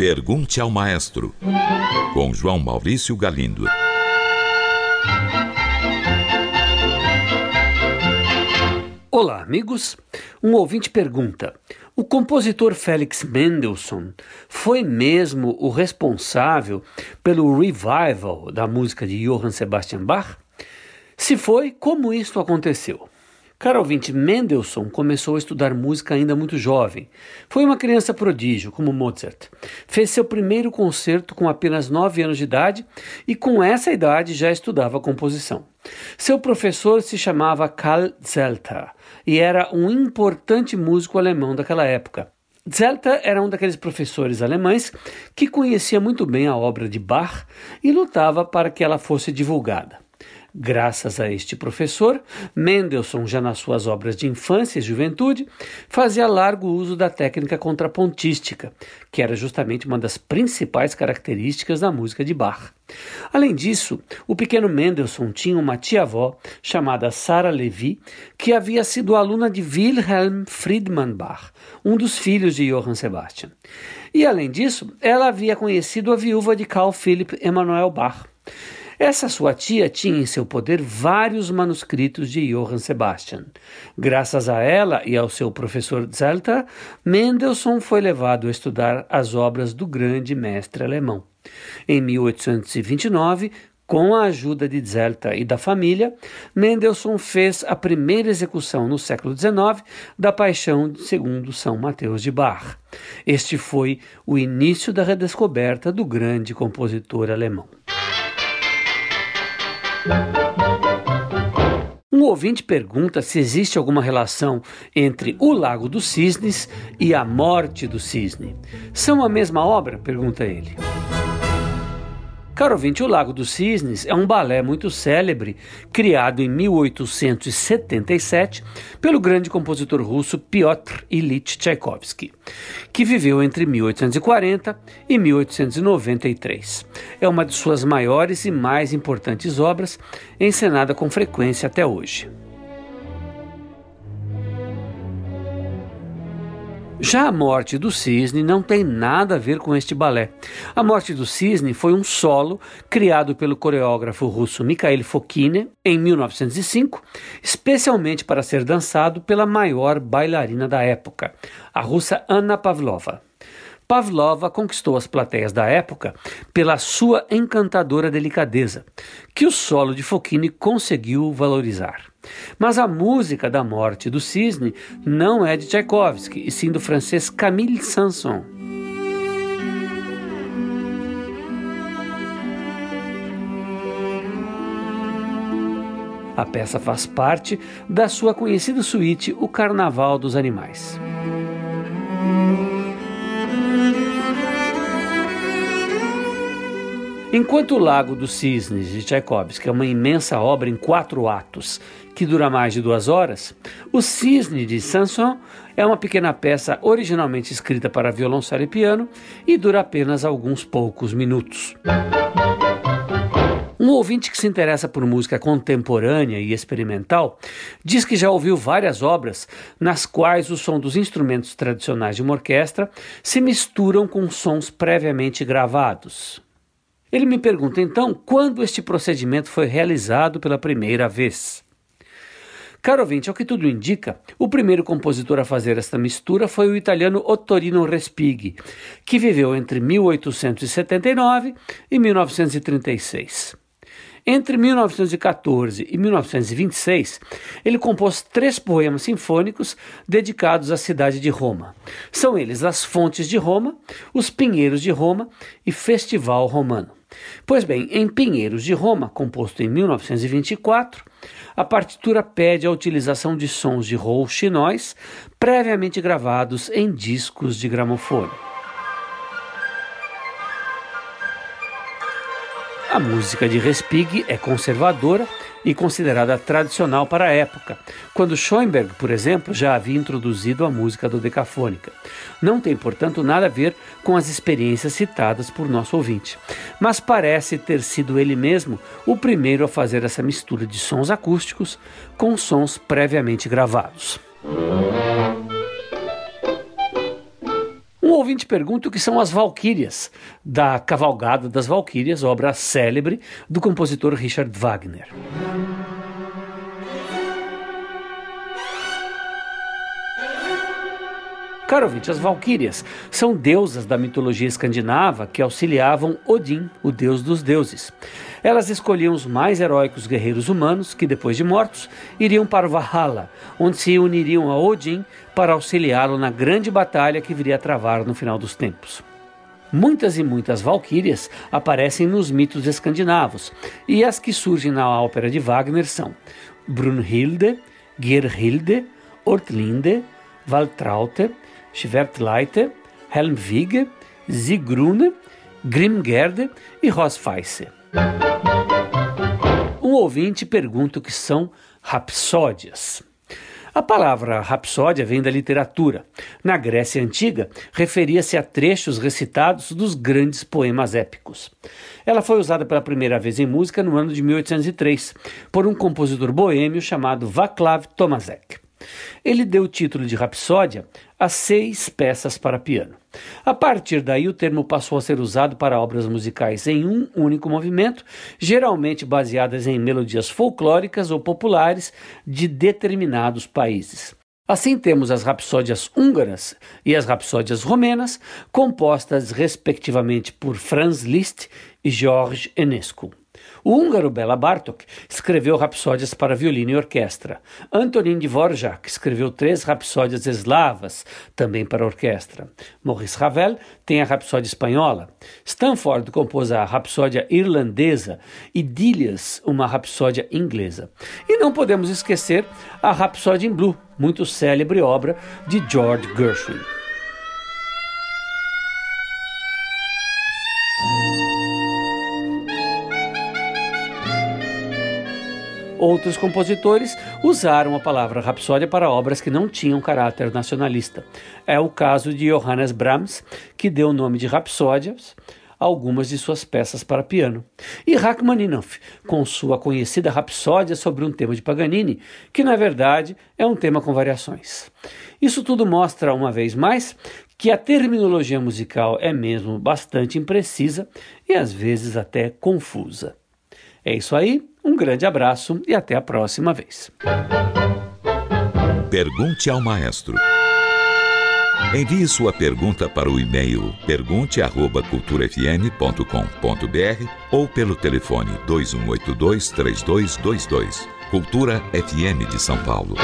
Pergunte ao Maestro, com João Maurício Galindo. Olá, amigos. Um ouvinte pergunta: o compositor Felix Mendelssohn foi mesmo o responsável pelo revival da música de Johann Sebastian Bach? Se foi, como isto aconteceu? Caro ouvinte, Mendelssohn começou a estudar música ainda muito jovem. Foi uma criança prodígio, como Mozart. Fez seu primeiro concerto com apenas 9 anos de idade e, com essa idade, já estudava composição. Seu professor se chamava Karl Zelter e era um importante músico alemão daquela época. Zelter era um daqueles professores alemães que conhecia muito bem a obra de Bach e lutava para que ela fosse divulgada. Graças a este professor, Mendelssohn, já nas suas obras de infância e juventude, fazia largo uso da técnica contrapontística, que era justamente uma das principais características da música de Bach. Além disso, o pequeno Mendelssohn tinha uma tia-avó chamada Sarah Levy, que havia sido aluna de Wilhelm Friedmann Bach, um dos filhos de Johann Sebastian. E além disso, ela havia conhecido a viúva de Carl Philipp Emanuel Bach. Essa sua tia tinha em seu poder vários manuscritos de Johann Sebastian. Graças a ela e ao seu professor Zelter, Mendelssohn foi levado a estudar as obras do grande mestre alemão. Em 1829, com a ajuda de Zelter e da família, Mendelssohn fez a primeira execução no século XIX da Paixão segundo São Mateus de Bach. Este foi o início da redescoberta do grande compositor alemão. Um ouvinte pergunta se existe alguma relação entre o Lago dos Cisnes e a morte do cisne. São a mesma obra? pergunta ele. Caro ouvinte, O Lago dos Cisnes é um balé muito célebre, criado em 1877 pelo grande compositor russo Piotr Ilyich Tchaikovsky, que viveu entre 1840 e 1893. É uma de suas maiores e mais importantes obras, encenada com frequência até hoje. Já a morte do cisne não tem nada a ver com este balé. A morte do cisne foi um solo criado pelo coreógrafo russo Mikhail Fokine em 1905, especialmente para ser dançado pela maior bailarina da época, a russa Anna Pavlova. Pavlova conquistou as plateias da época pela sua encantadora delicadeza, que o solo de Fokine conseguiu valorizar. Mas a música da morte do cisne não é de Tchaikovsky, e sim do francês Camille Sanson. A peça faz parte da sua conhecida suíte O Carnaval dos Animais. Enquanto o Lago dos Cisnes de Tchaikovsky é uma imensa obra em quatro atos que dura mais de duas horas, o Cisne de Sanson é uma pequena peça originalmente escrita para violoncelo e piano e dura apenas alguns poucos minutos. Um ouvinte que se interessa por música contemporânea e experimental diz que já ouviu várias obras nas quais o som dos instrumentos tradicionais de uma orquestra se misturam com sons previamente gravados. Ele me pergunta então quando este procedimento foi realizado pela primeira vez. Caro ouvinte, ao que tudo indica, o primeiro compositor a fazer esta mistura foi o italiano Ottorino Respighi, que viveu entre 1879 e 1936. Entre 1914 e 1926, ele compôs três poemas sinfônicos dedicados à cidade de Roma. São eles As Fontes de Roma, Os Pinheiros de Roma e Festival Romano. Pois bem, em Pinheiros de Roma, composto em 1924, a partitura pede a utilização de sons de rouxinóis previamente gravados em discos de gramofone. A música de Respighi é conservadora e considerada tradicional para a época, quando Schoenberg, por exemplo, já havia introduzido a música dodecafônica. Não tem, portanto, nada a ver com as experiências citadas por nosso ouvinte, mas parece ter sido ele mesmo o primeiro a fazer essa mistura de sons acústicos com sons previamente gravados. Ouvinte pergunta o que são as Valquírias, da Cavalgada das Valquírias, obra célebre do compositor Richard Wagner. Caro ouvinte, as Valquírias são deusas da mitologia escandinava que auxiliavam Odin, o deus dos deuses. Elas escolhiam os mais heróicos guerreiros humanos que, depois de mortos, iriam para o Valhalla, onde se uniriam a Odin para auxiliá-lo na grande batalha que viria a travar no final dos tempos. Muitas e muitas valquírias aparecem nos mitos escandinavos, e as que surgem na ópera de Wagner são Brunhilde, Gerhilde, Ortlinde, Valtraute, Schwertleite, Helmwige, Sigrune, Grimgerde e Rosfeisse. Um ouvinte pergunta o que são rapsódias. A palavra rapsódia vem da literatura. Na Grécia Antiga, referia-se a trechos recitados dos grandes poemas épicos. Ela foi usada pela primeira vez em música no ano de 1803 por um compositor boêmio chamado Václav Tomaszek. Ele deu o título de Rapsódia a seis peças para piano. A partir daí, o termo passou a ser usado para obras musicais em um único movimento, geralmente baseadas em melodias folclóricas ou populares de determinados países. Assim, temos as rapsódias húngaras e as rapsódias romenas, compostas respectivamente por Franz Liszt e George Enescu. O húngaro Bela Bartok escreveu rapsódias para violino e orquestra. Antonin Dvorak escreveu três rapsódias eslavas, também para orquestra. Maurice Ravel tem a rapsódia espanhola. Stanford compôs a rapsódia irlandesa e Dilias uma rapsódia inglesa. E não podemos esquecer a Rapsódia em Blue, muito célebre obra de George Gershwin. Outros compositores usaram a palavra rapsódia para obras que não tinham caráter nacionalista. É o caso de Johannes Brahms, que deu o nome de Rapsódias a algumas de suas peças para piano. E Rachmaninoff, com sua conhecida Rapsódia sobre um tema de Paganini, que na verdade é um tema com variações. Isso tudo mostra, uma vez mais, que a terminologia musical é mesmo bastante imprecisa e às vezes até confusa. É isso aí, um grande abraço e até a próxima vez. Pergunte ao maestro. Envie sua pergunta para o e-mail pergunte@culturafm.com.br ou pelo telefone 2182 3222. Cultura FM de São Paulo.